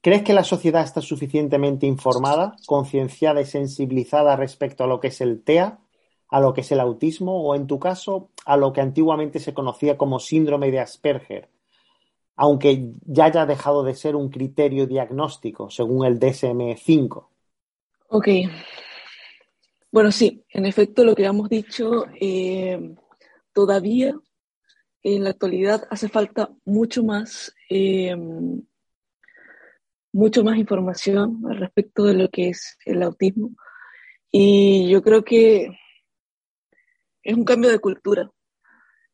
¿Crees que la sociedad está suficientemente informada, concienciada y sensibilizada respecto a lo que es el TEA, a lo que es el autismo o, en tu caso, a lo que antiguamente se conocía como síndrome de Asperger, aunque ya haya dejado de ser un criterio diagnóstico según el DSM-5? Ok. Bueno, sí, en efecto, lo que hemos dicho, eh, todavía en la actualidad hace falta mucho más eh, mucho más información al respecto de lo que es el autismo. Y yo creo que es un cambio de cultura.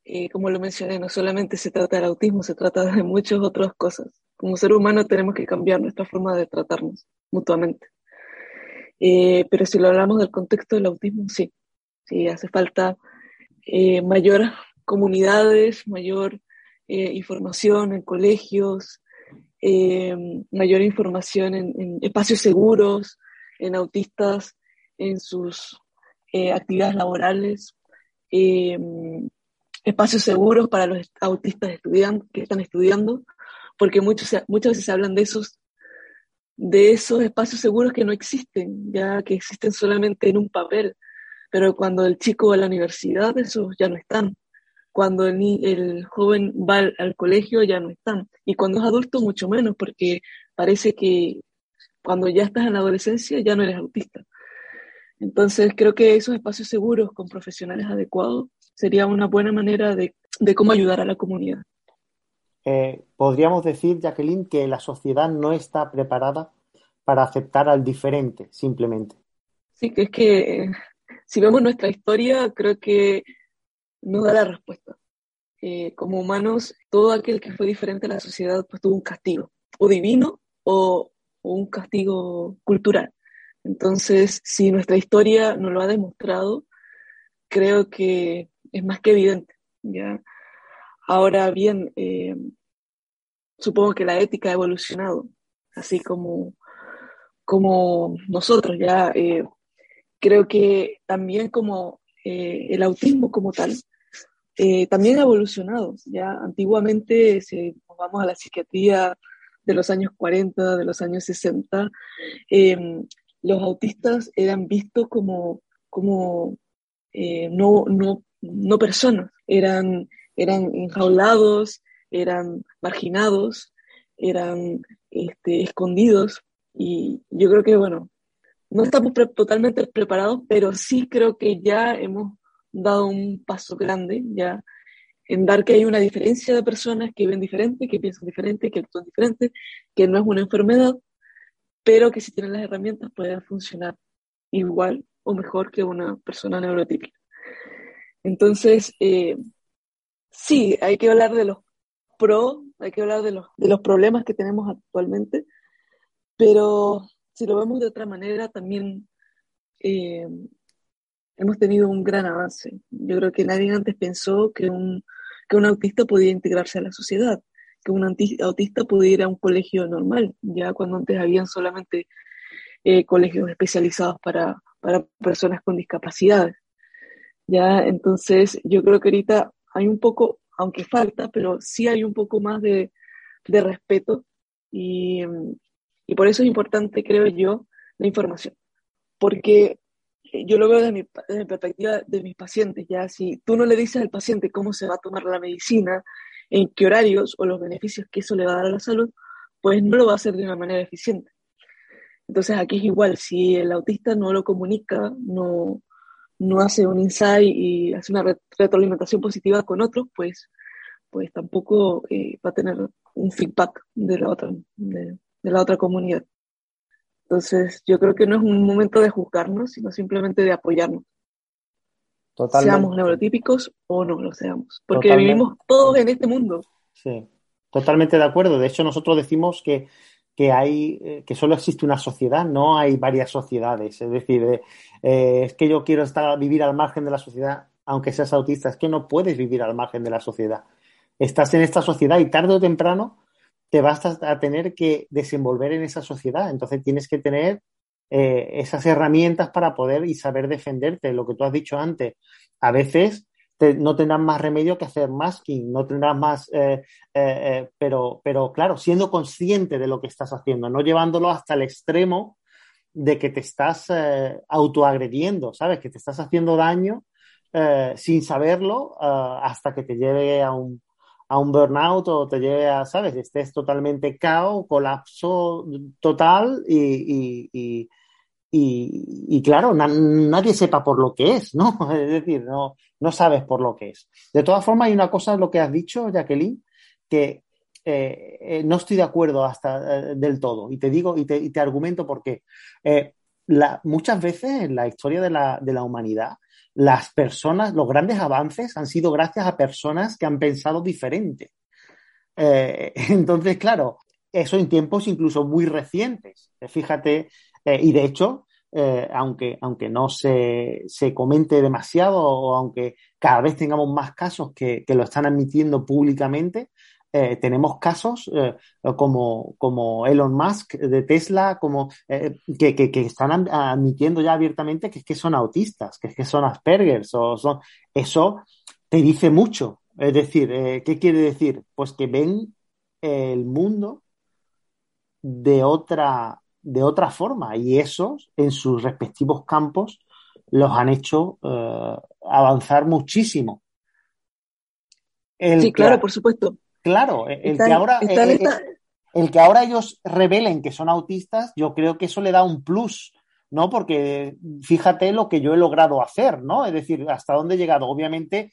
Eh, como lo mencioné, no solamente se trata del autismo, se trata de muchas otras cosas. Como ser humano tenemos que cambiar nuestra forma de tratarnos mutuamente. Eh, pero si lo hablamos del contexto del autismo, sí, sí, hace falta eh, mayor comunidades, mayor información en colegios, eh, mayor información en, espacios seguros, en autistas, en sus eh, actividades laborales, eh, espacios seguros para los autistas que están estudiando, porque muchos, muchas veces se hablan de esos, de esos espacios seguros que no existen, ya que existen solamente en un papel, pero cuando el chico va a la universidad, esos ya no están cuando el, joven va al, colegio ya no están. Y cuando es adulto, mucho menos, porque parece que cuando ya estás en la adolescencia ya no eres autista. Entonces, creo que esos espacios seguros con profesionales adecuados sería una buena manera de, cómo ayudar a la comunidad. Eh, podríamos decir, Jacqueline, que la sociedad no está preparada para aceptar al diferente, simplemente. Sí, que es que si vemos nuestra historia, creo que nos da la respuesta. Eh, como humanos, todo aquel que fue diferente a la sociedad pues tuvo un castigo, o divino o, un castigo cultural. Entonces, si nuestra historia nos lo ha demostrado, creo que es más que evidente. ¿ya? Ahora bien, eh, supongo que la ética ha evolucionado, así como, como nosotros ya. Eh, creo que también como el autismo como tal, eh, también ha evolucionado. Ya antiguamente, si nos vamos a la psiquiatría de los años 40, de los años 60, em, los autistas eran vistos como, como eh, no, no, no personas, eran, eran enjaulados, eran marginados, eran este, escondidos. Y yo creo que, bueno, no estamos totalmente preparados, pero sí creo que ya hemos dado un paso grande ya en dar que hay una diferencia de personas que ven diferente, que piensan diferente, que actúan diferente, que no es una enfermedad, pero que si tienen las herramientas pueden funcionar igual o mejor que una persona neurotípica. Entonces, eh, sí, hay que hablar de los pros, hay que hablar de los, de los problemas que tenemos actualmente, pero si lo vemos de otra manera, también eh, hemos tenido un gran avance. Yo creo que nadie antes pensó que un, que un autista podía integrarse a la sociedad, que un autista pudiera ir a un colegio normal, ya cuando antes habían solamente eh, colegios especializados para, para personas con discapacidades. Ya, entonces yo creo que ahorita hay un poco, aunque falta, pero sí hay un poco más de, de respeto y, y por eso es importante, creo yo, la información. Porque yo lo veo desde mi, perspectiva de mis pacientes, ya si tú no le dices al paciente cómo se va a tomar la medicina, en qué horarios o los beneficios que eso le va a dar a la salud, pues no lo va a hacer de una manera eficiente. Entonces aquí es igual, si el autista no lo comunica, no, no hace un insight y hace una retroalimentación positiva con otros, pues, pues tampoco eh, va a tener un feedback de la otra, de la otra comunidad. Entonces, yo creo que no es un momento de juzgarnos, sino simplemente de apoyarnos. seamos neurotípicos o no lo seamos, porque vivimos todos en este mundo. Sí, totalmente de acuerdo. De hecho, nosotros decimos que, que hay, eh, que solo existe una sociedad, no hay varias sociedades. Es decir, eh, eh, es que yo quiero estar, vivir al margen de la sociedad, aunque seas autista, es que no puedes vivir al margen de la sociedad. Estás en esta sociedad y tarde o temprano te vas a tener que desenvolver en esa sociedad. Entonces tienes que tener eh, esas herramientas para poder y saber defenderte. Lo que tú has dicho antes, a veces no tendrás más remedio que hacer masking, no tendrás más, eh, eh, pero, pero claro, siendo consciente de lo que estás haciendo, no llevándolo hasta el extremo de que te estás autoagrediendo, ¿sabes? Que te estás haciendo daño sin saberlo hasta que te lleve a un, a un burnout o te lleve a, ¿sabes? Estés totalmente caos, colapso total y, y, y, claro, nadie sepa por lo que es, ¿no? Es decir, no, no sabes por lo que es. De todas formas, hay una cosa, lo que has dicho, Jacqueline, que eh, eh, no estoy de acuerdo hasta eh, del todo. Y te digo, y te, y te argumento por qué. Muchas veces en la historia de la, de la humanidad, las personas, los grandes avances han sido gracias a personas que han pensado diferente. Eh, entonces, claro, eso en tiempos incluso muy recientes. Fíjate, eh, y de hecho, eh, aunque, aunque no se, se, comente demasiado o aunque cada vez tengamos más casos que, que lo están admitiendo públicamente, eh, tenemos casos eh, como, como, Elon Musk de Tesla, como, eh, que, que, están admitiendo ya abiertamente que es que son autistas, que es que son Aspergers, o son, eso te dice mucho. Es decir, ¿qué quiere decir? Pues que ven el mundo de otra, de otra forma y esos en sus respectivos campos los han hecho avanzar muchísimo. sí, claro, por supuesto. Claro, el que ahora. Eh, eh, el que ahora ellos revelen que son autistas, yo creo que eso le da un plus, ¿no? Porque fíjate lo que yo he logrado hacer, ¿no? Es decir, hasta dónde he llegado. Obviamente,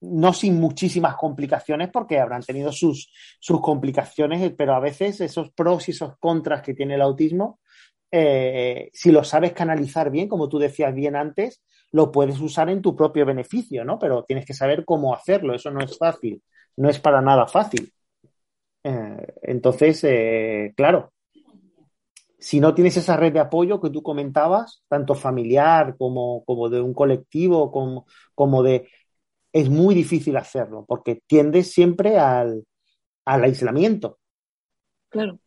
no sin muchísimas complicaciones, porque habrán tenido sus, sus complicaciones, pero a veces esos pros y esos contras que tiene el autismo, eh, si lo sabes canalizar bien, como tú decías bien antes, lo puedes usar en tu propio beneficio, ¿no? Pero tienes que saber cómo hacerlo, eso no es fácil no es para nada fácil. Eh, entonces, eh, claro, si no tienes esa red de apoyo que tú comentabas, tanto familiar como, como de un colectivo, como, como, de... Es muy difícil hacerlo, porque tiendes siempre al, aislamiento. Claro.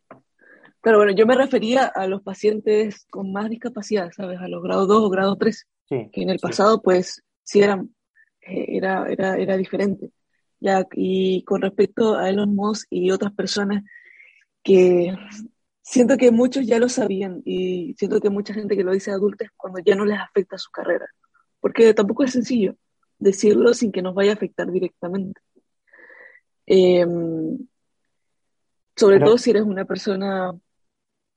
Claro, bueno, yo me refería a los pacientes con más discapacidad, ¿sabes? A los grado 2 o grado 3, que en el pasado, pues, sí eran, eh, era, era, era diferente. Ya, y con respecto a Elon Musk y otras personas que siento que muchos ya lo sabían y siento que mucha gente que lo dice adultos cuando ya no les afecta su carrera, porque tampoco es sencillo decirlo sin que nos vaya a afectar directamente. Em, sobre todo si eres una persona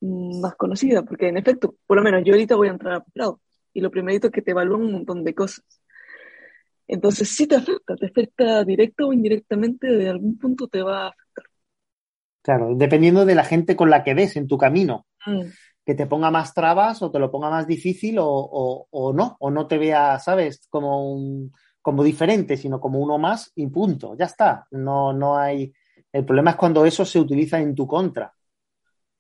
más conocida, porque en efecto, por lo menos yo ahorita voy a entrar a posgrado y lo primerito es que te evalúan un montón de cosas. Entonces sí te afecta, te afecta directo o indirectamente, de algún punto te va a afectar. Claro, dependiendo de la gente con la que ves en tu camino. Mm. Que te ponga más trabas o te lo ponga más difícil o, no, o no te vea, ¿sabes? Como, un, como diferente, sino como uno más y punto. Ya está. No, no hay. El problema es cuando eso se utiliza en tu contra.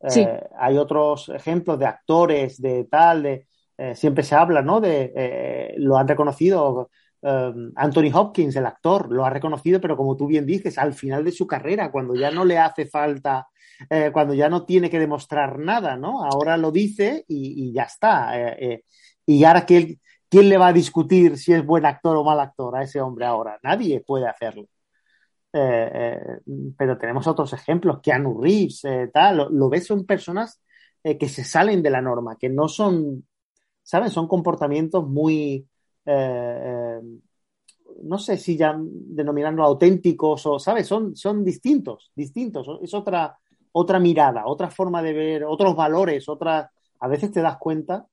Eh, hay otros ejemplos de actores, de tal, de. Eh, siempre se habla, ¿no? De. Eh, lo han reconocido Um, Anthony Hopkins, el actor, lo ha reconocido, pero como tú bien dices, al final de su carrera, cuando ya no le hace falta, eh, cuando ya no tiene que demostrar nada, ¿no? Ahora lo dice y, ya está. Eh, eh, y ahora, ¿quién, ¿quién le va a discutir si es buen actor o mal actor a ese hombre ahora? Nadie puede hacerlo. pero tenemos otros ejemplos, Keanu Reeves, tal, lo, lo, ves, son personas que se salen de la norma, que no son, ¿sabes? Son comportamientos muy, eh, eh, no sé si ya denominarlo auténticos o, ¿sabes? Son, son distintos, distintos. Es otra, otra mirada, otra forma de ver, otros valores, otra... A veces te das cuenta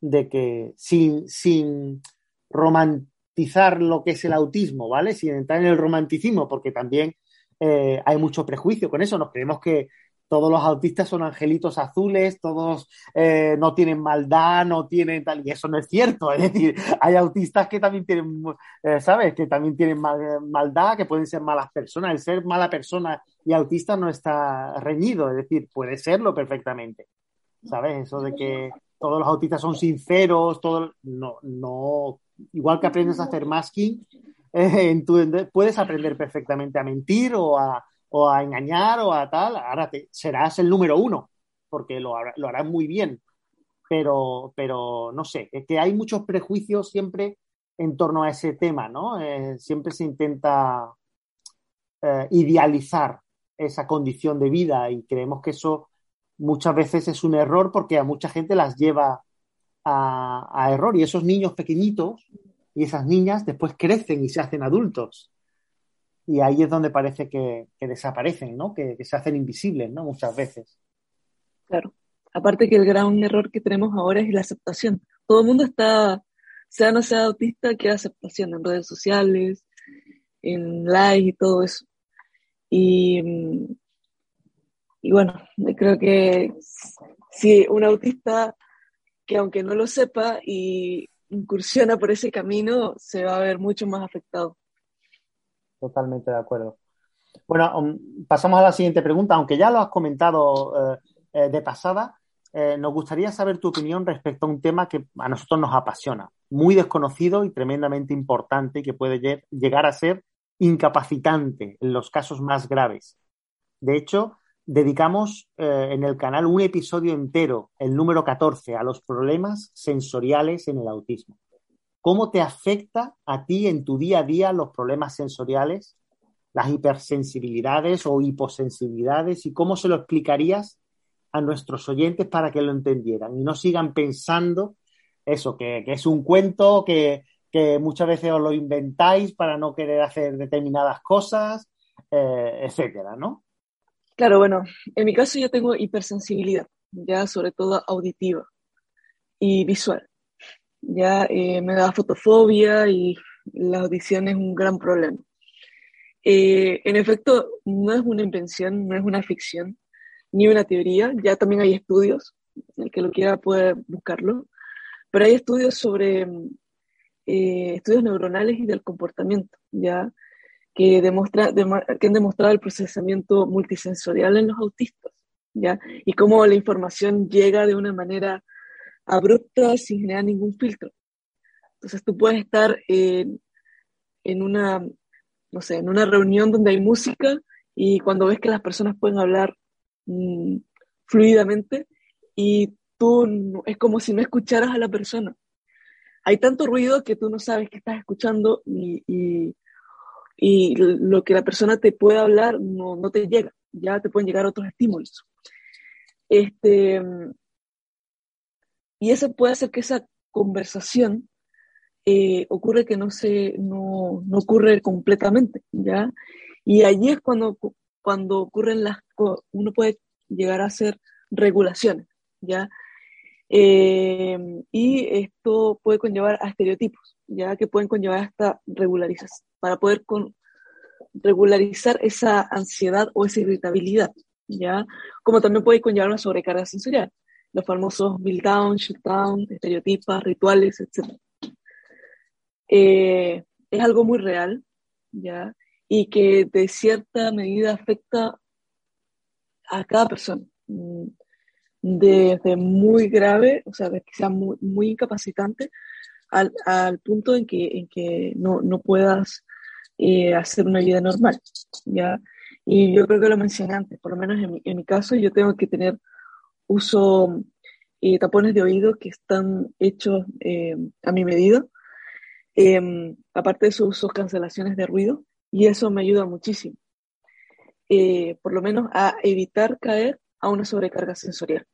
de que sin, sin romantizar lo que es el autismo, ¿vale? Sin entrar en el romanticismo, porque también eh, hay mucho prejuicio con eso. Nos creemos que, todos los autistas son angelitos azules, todos eh, no tienen maldad, no tienen tal, y eso no es cierto. Es decir, hay autistas que también tienen, eh, ¿sabes? Que también tienen maldad, que pueden ser malas personas. El ser mala persona y autista no está reñido, es decir, puede serlo perfectamente. ¿Sabes? Eso de que todos los autistas son sinceros, todo, no, no, igual que aprendes a hacer masking, eh, puedes aprender perfectamente a mentir o a, o a engañar o a tal, ahora serás el número uno, porque lo, harás muy bien. Pero, pero no sé, es que hay muchos prejuicios siempre en torno a ese tema, ¿no? Eh, siempre se intenta eh, idealizar esa condición de vida y creemos que eso muchas veces es un error porque a mucha gente las lleva a error y esos niños pequeñitos y esas niñas después crecen y se hacen adultos y ahí es donde parece que, desaparecen, ¿no? Que, se hacen invisibles, ¿no? Muchas veces. Claro. Aparte que el gran error que tenemos ahora es la aceptación. Todo el mundo está, sea no sea autista, quiere aceptación en redes sociales, en likes y todo eso. Y, y bueno, creo que si un autista que aunque no lo sepa y incursiona por ese camino, se va a ver mucho más afectado totalmente de acuerdo. Bueno, um, pasamos a la siguiente pregunta. Aunque ya lo has comentado eh, eh, de pasada, eh, nos gustaría saber tu opinión respecto a un tema que a nosotros nos apasiona, muy desconocido y tremendamente importante y que puede llegar a ser incapacitante en los casos más graves. De hecho, dedicamos en el canal un episodio entero, el número 14, a los problemas sensoriales en el autismo. ¿Cómo te afecta a ti en tu día a día los problemas sensoriales, las hipersensibilidades o hiposensibilidades y cómo se lo explicarías a nuestros oyentes para que lo entendieran y no sigan pensando eso, que, es un cuento, que, muchas veces os lo inventáis para no querer hacer determinadas cosas, eh, etcétera, ¿no? Claro, bueno, en mi caso yo tengo hipersensibilidad, ya sobre todo auditiva y visual ya eh, me da fotofobia y la audición es un gran problema. Eh, en efecto, no es una invención, no es una ficción, ni una teoría, ya también hay estudios, el que lo quiera puede buscarlo, pero hay estudios sobre eh, estudios neuronales y del comportamiento, ya que, demuestra, que han demostrado el procesamiento multisensorial en los autistas, ya, y cómo la información llega de una manera abrupta sin generar ningún filtro. Entonces tú puedes estar en, una, no sé, en una reunión donde hay música y cuando ves que las personas pueden hablar mm, fluidamente y tú es como si no escucharas a la persona. Hay tanto ruido que tú no sabes que estás escuchando y, y, lo que la persona te puede hablar no, no te llega, ya te pueden llegar otros estímulos. Este, y eso puede hacer que esa conversación eh, ocurre que no se no, no, ocurre completamente, ¿ya? Y allí es cuando, cuando ocurren las uno puede llegar a hacer regulaciones, ¿ya? Eh, y esto puede conllevar a estereotipos, ya que pueden conllevar hasta regularización, para poder regularizar esa ansiedad o esa irritabilidad, ya, como también puede conllevar una sobrecarga sensorial, los famosos build down, shoot down, estereotipas, rituales, etc. Eh, es algo muy real, ¿ya? Y que de cierta medida afecta a cada persona, mm, desde muy grave, o sea, que sea muy, muy incapacitante, al, al, punto en que, en que no, no puedas eh, hacer una vida normal, ¿ya? Y yo creo que lo mencioné antes, por lo menos en mi, en mi caso, yo tengo que tener uso eh, tapones de oído que están hechos eh, a mi medida. Em, aparte de eso, uso cancelaciones de ruido y eso me ayuda muchísimo. Eh, por lo menos a evitar caer a una sobrecarga sensorial.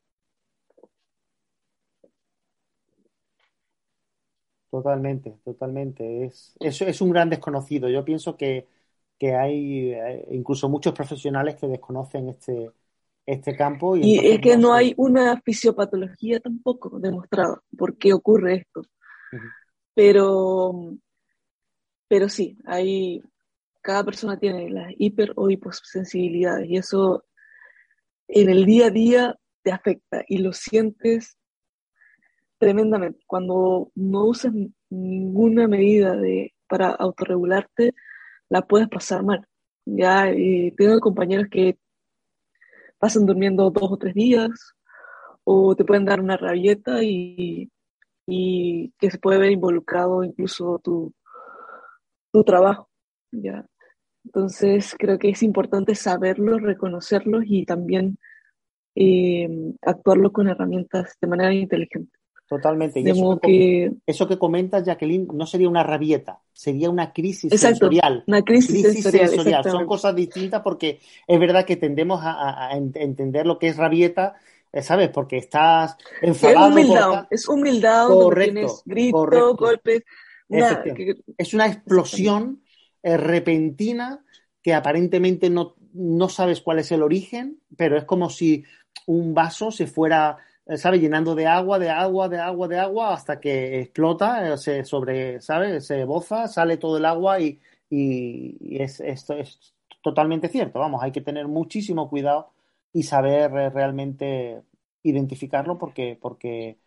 Totalmente, totalmente. Es, eso es un gran desconocido. Yo pienso que, que hay incluso muchos profesionales que desconocen este, este campo. Y, es que no, hay una fisiopatología tampoco demostrada por qué ocurre esto. Pero, pero sí, hay, cada persona tiene las hiper o hiposensibilidades y eso en el día a día te afecta y lo sientes tremendamente. Cuando no usas ninguna medida de, para autorregularte, la puedes pasar mal. Ya tengo compañeros que pasan durmiendo dos o tres días o te pueden dar una rabieta y, y que se puede ver involucrado incluso tu, tu trabajo. ¿ya? Entonces creo que es importante saberlos, reconocerlos y también eh, actuarlo con herramientas de manera inteligente. Totalmente. Y eso, que, eso que comentas, Jacqueline, no sería una rabieta, sería una crisis sensorial. Una crisis, sensorial. Son cosas distintas porque es verdad que tendemos a, entender lo que es rabieta, eh, ¿sabes? Porque estás enfadado. Es humildad, es humildad, correcto, tienes grito, golpes. es una explosión eh, repentina que aparentemente no, no sabes cuál es el origen, pero es como si un vaso se fuera ¿sabe? Llenando de agua, de agua, de agua, de agua, hasta que explota, eh, se sobre, ¿sabe? Se boza, sale todo el agua y, es, esto es totalmente cierto. Vamos, hay que tener muchísimo cuidado y saber eh, realmente identificarlo porque, porque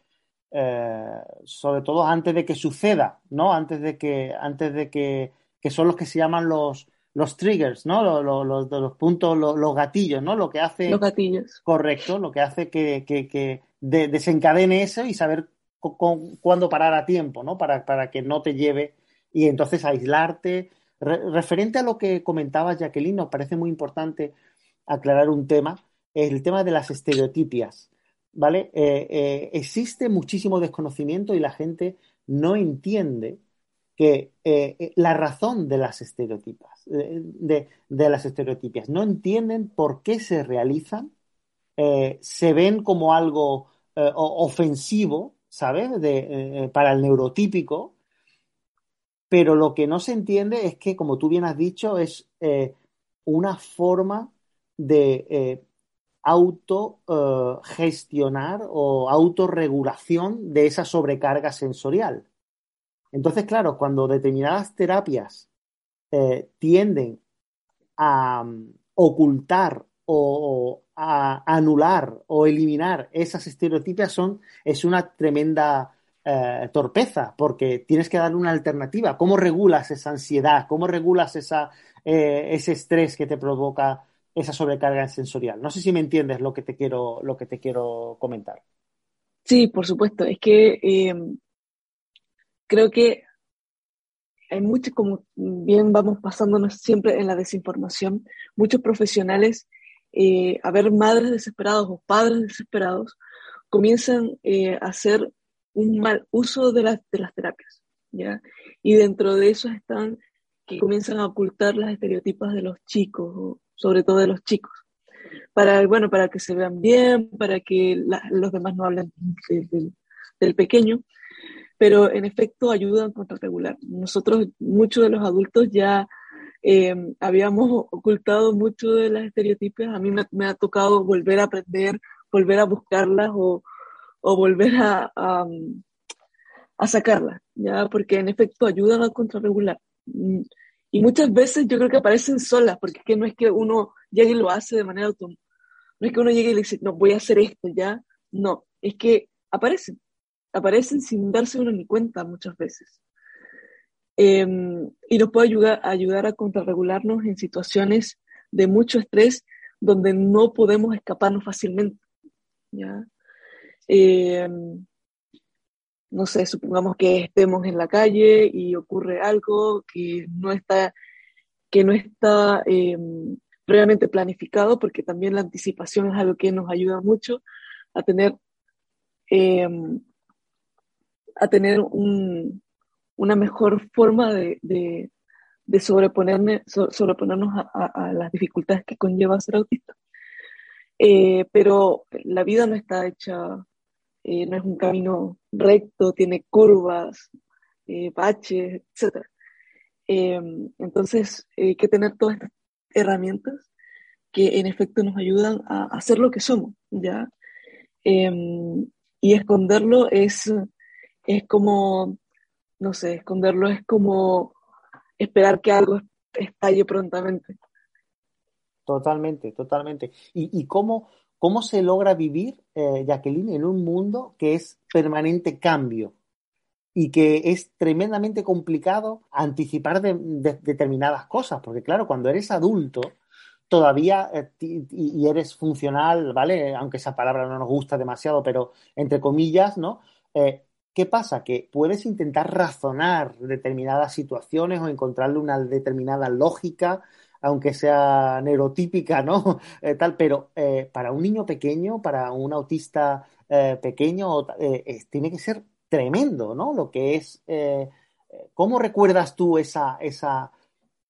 sobre todo antes de que suceda, ¿no? Antes de que, antes de que, que son los que se llaman los, los triggers, ¿no? Los, los, los, puntos, los, gatillos, ¿no? Lo que hace. Los gatillos. Correcto, lo que hace que, que, que desencadene eso y saber cuándo parar a tiempo, ¿no? Para, para, que no te lleve y entonces aislarte. referente a lo que comentabas, Jacqueline, nos parece muy importante aclarar un tema, el tema de las estereotipias, ¿vale? Eh, eh, existe muchísimo desconocimiento y la gente no entiende que eh, eh, la razón de las estereotipas, eh, de, las estereotipias, no entienden por qué se realizan, se ven como algo ofensivo, ¿sabes? para el neurotípico, pero lo que no se entiende es que, como tú bien has dicho, es una forma de autogestionar o autorregulación de esa sobrecarga sensorial. Entonces, claro, cuando determinadas terapias eh, tienden a mm, ocultar o, a anular o eliminar esas estereotipias son, es una tremenda eh, torpeza, porque tienes que darle una alternativa. ¿Cómo regulas esa ansiedad? ¿Cómo regulas eh, ese estrés que te provoca esa sobrecarga sensorial? No sé si me entiendes lo que te quiero, lo que te quiero comentar. Sí, por supuesto. Es que creo que hay muchos, como bien vamos pasándonos siempre en la desinformación, muchos profesionales, eh, a ver madres desesperados o padres desesperados, comienzan eh, a hacer un mal uso de, las de las terapias, ¿ya? Y dentro de eso están que comienzan a ocultar las estereotipas de los chicos, sobre todo de los chicos, para, bueno, para que se vean bien, para que los demás no hablen del pequeño, pero en efecto ayudan contra regular. Nosotros, muchos de los adultos ya eh, habíamos ocultado mucho de las estereotipias. A mí me, ha tocado volver a aprender, volver a buscarlas o, o volver a, a, sacarlas, ¿ya? porque en efecto ayudan a contrarregular. Y muchas veces yo creo que aparecen solas, porque es que no es que uno llegue y lo hace de manera autónoma. No es que uno llegue y le dice, no, voy a hacer esto ya. No, es que aparecen aparecen sin darse uno ni cuenta muchas veces. Em, y nos puede ayudar, ayudar a contrarregularnos en situaciones de mucho estrés donde no podemos escaparnos fácilmente. ¿ya? Em, no sé, supongamos que estemos en la calle y ocurre algo que no está, que no está em, previamente planificado, porque también la anticipación es algo que nos ayuda mucho a tener a tener un, una mejor forma de, de, de sobreponernos a, las dificultades que conlleva ser autista. Eh, pero la vida no está hecha, eh, no es un camino recto, tiene curvas, eh, baches, etc. entonces hay que tener todas estas herramientas que en efecto nos ayudan a hacer lo que somos, ¿ya? y esconderlo es es como, no sé, esconderlo es como esperar que algo estalle prontamente. Totalmente, totalmente. ¿Y, cómo, cómo se logra vivir, eh, Jacqueline, en un mundo que es permanente cambio y que es tremendamente complicado anticipar determinadas cosas, porque claro, cuando eres adulto, todavía eh, y, eres funcional, ¿vale? Aunque esa palabra no nos gusta demasiado, pero entre comillas, ¿no? Eh, ¿Qué pasa? Que puedes intentar razonar determinadas situaciones o encontrarle una determinada lógica, aunque sea neurotípica, ¿no? Eh, tal, pero para un niño pequeño, para un autista pequeño, tiene que ser tremendo, ¿no? Lo que es. ¿Cómo recuerdas tú esa, esa,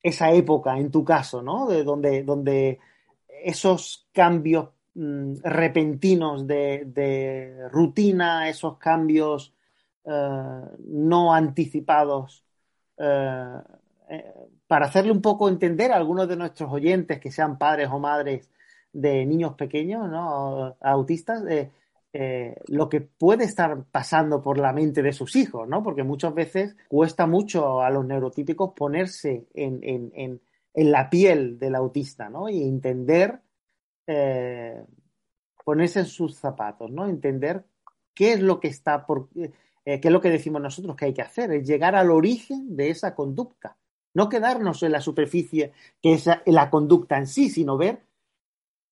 esa época, en tu caso, ¿no? De donde, donde esos cambios mm, repentinos de, rutina, esos cambios eh, no anticipados, eh, eh, para hacerle un poco entender a algunos de nuestros oyentes que sean padres o madres de niños pequeños, ¿no? Autistas, eh, lo que puede estar pasando por la mente de sus hijos, ¿no? Porque muchas veces cuesta mucho a los neurotípicos ponerse en, la piel del autista, ¿no? Y entender, eh, ponerse en sus zapatos, ¿no? Entender qué es lo que está por, eh, qué es lo que decimos nosotros que hay que hacer, es llegar al origen de esa conducta, no quedarnos en la superficie que es la conducta en sí, sino ver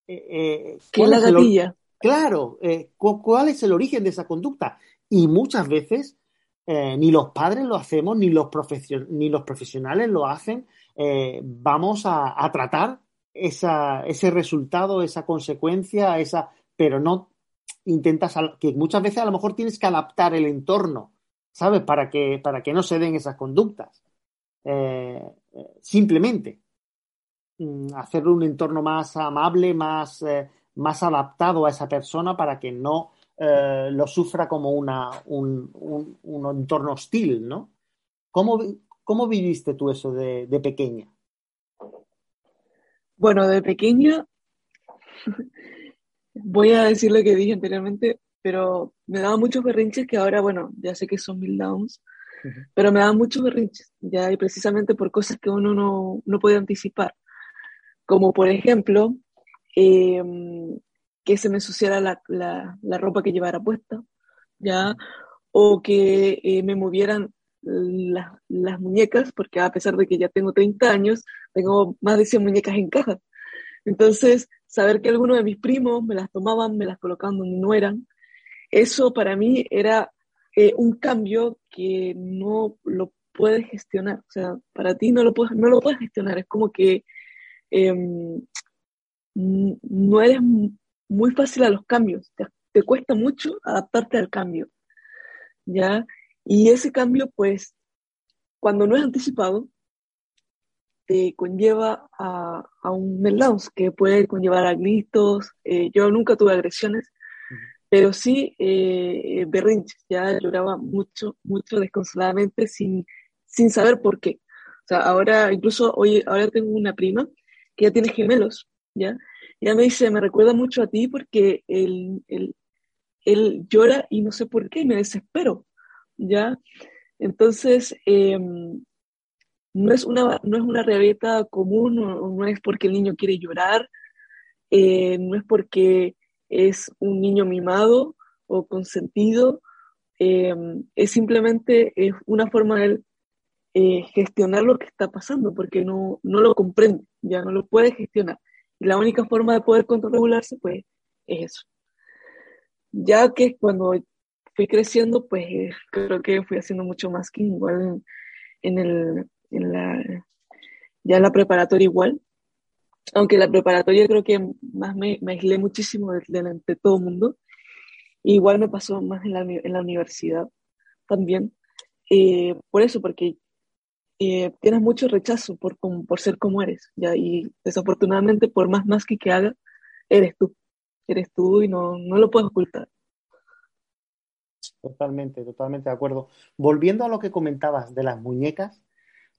¿Qué es la gatilla? Claro, eh, ¿cuál es el origen de esa conducta? Y muchas veces eh, ni los padres lo hacemos, ni los, ni los profesionales lo hacen. Eh, vamos a, tratar ese resultado, esa consecuencia, esa, pero no intentas, que muchas veces a lo mejor tienes que adaptar el entorno, ¿sabes? Para que, para que no se den esas conductas. simplemente mm, hacer un entorno más amable, más más adaptado a esa persona para que no eh, lo sufra como una, un, un, entorno hostil, ¿no? ¿Cómo, cómo viviste tú eso de, de, pequeña? Bueno, de pequeña, voy a decir lo que dije anteriormente, pero me daba muchos berrinches que ahora, bueno, ya sé que son mil downs, pero me daban muchos berrinches, ya, y precisamente por cosas que uno no, no puede anticipar. Como por ejemplo, Em, que se me ensuciara la, la, ropa que llevara puesta, ¿ya? O que eh, me movieran las muñecas, porque a pesar de que ya tengo 30 años, tengo más de 100 muñecas en caja. Entonces, saber que algunos de mis primos me las tomaban, me las colocaban donde no eran, eso para mí era eh, un cambio que no lo puedes gestionar. O sea, para ti no lo puedes, no lo puedes gestionar. Es como que em, no eres muy fácil a los cambios, te, cuesta mucho adaptarte al cambio, ¿ya? Y ese cambio, pues, cuando no es anticipado, te conlleva a, un meltdown que puede conllevar a gritos. Eh, yo nunca tuve agresiones, pero sí eh, berrinches. Ya lloraba mucho, mucho desconsoladamente sin, sin saber por qué. O sea, ahora, incluso hoy, ahora tengo una prima que ya tiene gemelos ¿ya? ella me dice, me recuerda mucho a ti porque él, él, llora y no sé por qué, me desespero, ¿ya? Entonces, em, no, es una, no es una rabieta común, no, es porque el niño quiere llorar, eh, no es porque es un niño mimado o consentido, em, es simplemente es una forma de eh, gestionar lo que está pasando, porque no, no lo comprende, ya no lo puede gestionar la única forma de poder controlarse, pues, es eso. Ya que cuando fui creciendo, pues creo que fui haciendo mucho más que igual en, el, en la, ya en la preparatoria igual. Aunque la preparatoria creo que más me, me aislé muchísimo delante de, todo el mundo. igual me pasó más en la, en la universidad también. Eh, por eso, porque eh, tienes mucho rechazo por, por ser como eres, ¿ya? Y desafortunadamente, por más más que, que haga, eres tú. Eres tú y no, no lo puedes ocultar. Totalmente, totalmente de acuerdo. Volviendo a lo que comentabas de las muñecas,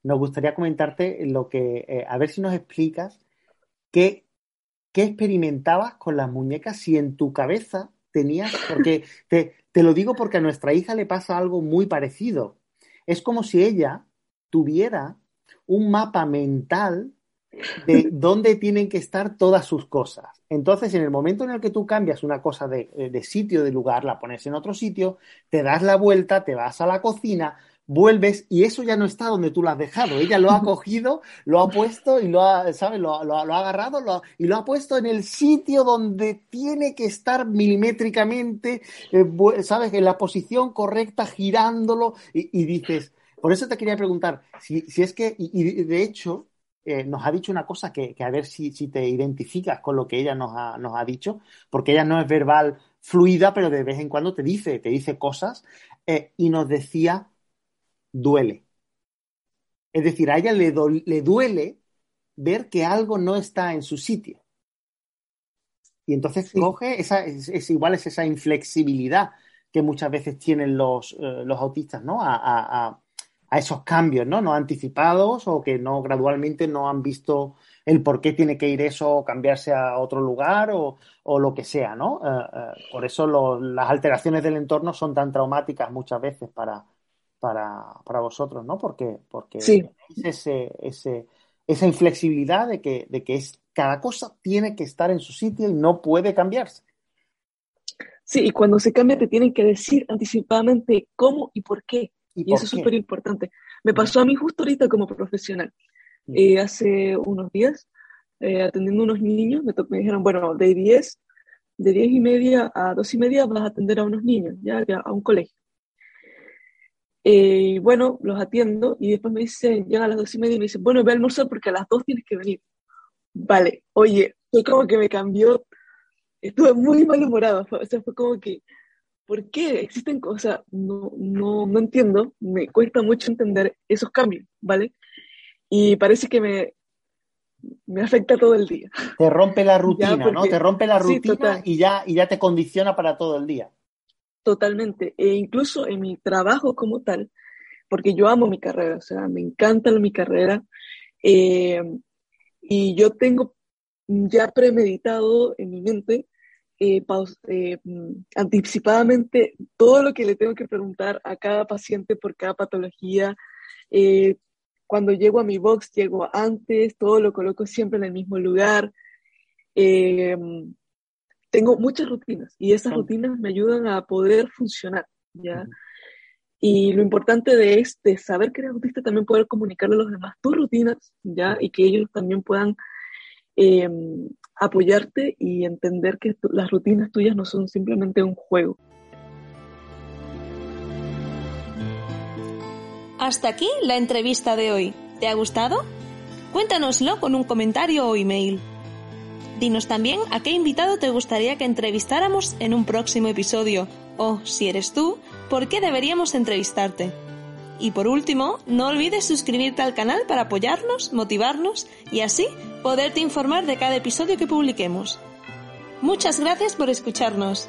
nos gustaría comentarte lo que, eh, a ver si nos explicas qué, qué experimentabas con las muñecas, si en tu cabeza tenías, porque te, te lo digo porque a nuestra hija le pasa algo muy parecido. Es como si ella tuviera un mapa mental de dónde tienen que estar todas sus cosas. Entonces, en el momento en el que tú cambias una cosa de, de sitio, de lugar, la pones en otro sitio, te das la vuelta, te vas a la cocina, vuelves y eso ya no está donde tú lo has dejado. Ella lo ha cogido, lo ha puesto y lo ha, ¿sabes? Lo, lo, lo ha agarrado lo y lo ha puesto en el sitio donde tiene que estar milimétricamente, eh, ¿sabes? En la posición correcta, girándolo y, y, dices, por eso te quería preguntar, si, si es que, y, y de hecho, eh, nos ha dicho una cosa que, que a ver si, si, te identificas con lo que ella nos ha, nos ha dicho, porque ella no es verbal fluida, pero de vez en cuando te dice, te dice cosas, eh, y nos decía duele. Es decir, a ella le, le duele ver que algo no está en su sitio. Y entonces sí. coge esa, es, es, igual es esa inflexibilidad que muchas veces tienen los, eh, los autistas, ¿no? A, a, a, esos cambios, ¿no? No anticipados o que no gradualmente no han visto el por qué tiene que ir eso o cambiarse a otro lugar o, o lo que sea, ¿no? Uh, uh, por eso lo, las alteraciones del entorno son tan traumáticas muchas veces para, para, para vosotros, ¿no? Porque, porque sí. ese, ese, esa inflexibilidad de que, de que es, cada cosa tiene que estar en su sitio y no puede cambiarse. Sí, y cuando se cambia te tienen que decir anticipadamente cómo y por qué. Y, y por eso qué? es súper importante. Me pasó a mí justo ahorita como profesional. Eh, hace unos días, eh, atendiendo unos niños, me, me, dijeron, bueno, de 10, de 10 y media a 2 y media vas a atender a unos niños, ya, ya a un colegio. Eh, y bueno, los atiendo y después me dicen, llegan a las dos y media y me dicen, bueno, ve a almorzar porque a las dos tienes que venir. Vale, oye, fue como que me cambió, estuve muy malhumorado, o sea, fue como que, ¿por qué existen cosas? No, no, no entiendo, me cuesta mucho entender esos cambios, ¿vale? Y parece que me, me afecta todo el día. Te rompe la rutina, porque, ¿no? Te rompe la rutina sí, y, ya, y ya te condiciona para todo el día. Totalmente. E incluso en mi trabajo como tal, porque yo amo mi carrera, o sea, me encanta mi carrera. Eh, y yo tengo ya premeditado en mi mente, eh, eh, anticipadamente, todo lo que le tengo que preguntar a cada paciente por cada patología. Cuando llego a mi box, llego antes, todo lo coloco siempre en el mismo lugar tengo muchas rutinas y esas rutinas me ayudan a poder funcionar, ¿ya? Uh -huh. Y lo importante de este saber que eres autista también poder comunicarle a los demás tus rutinas, ¿ya? Y que ellos también puedan eh, apoyarte y entender que las rutinas tuyas no son simplemente un juego. Hasta aquí la entrevista de hoy. ¿Te ha gustado? Cuéntanoslo con un comentario o email. Dinos también a qué invitado te gustaría que entrevistáramos en un próximo episodio o, si eres tú, por qué deberíamos entrevistarte. Y por último, no olvides suscribirte al canal para apoyarnos, motivarnos y así poderte informar de cada episodio que publiquemos. Muchas gracias por escucharnos.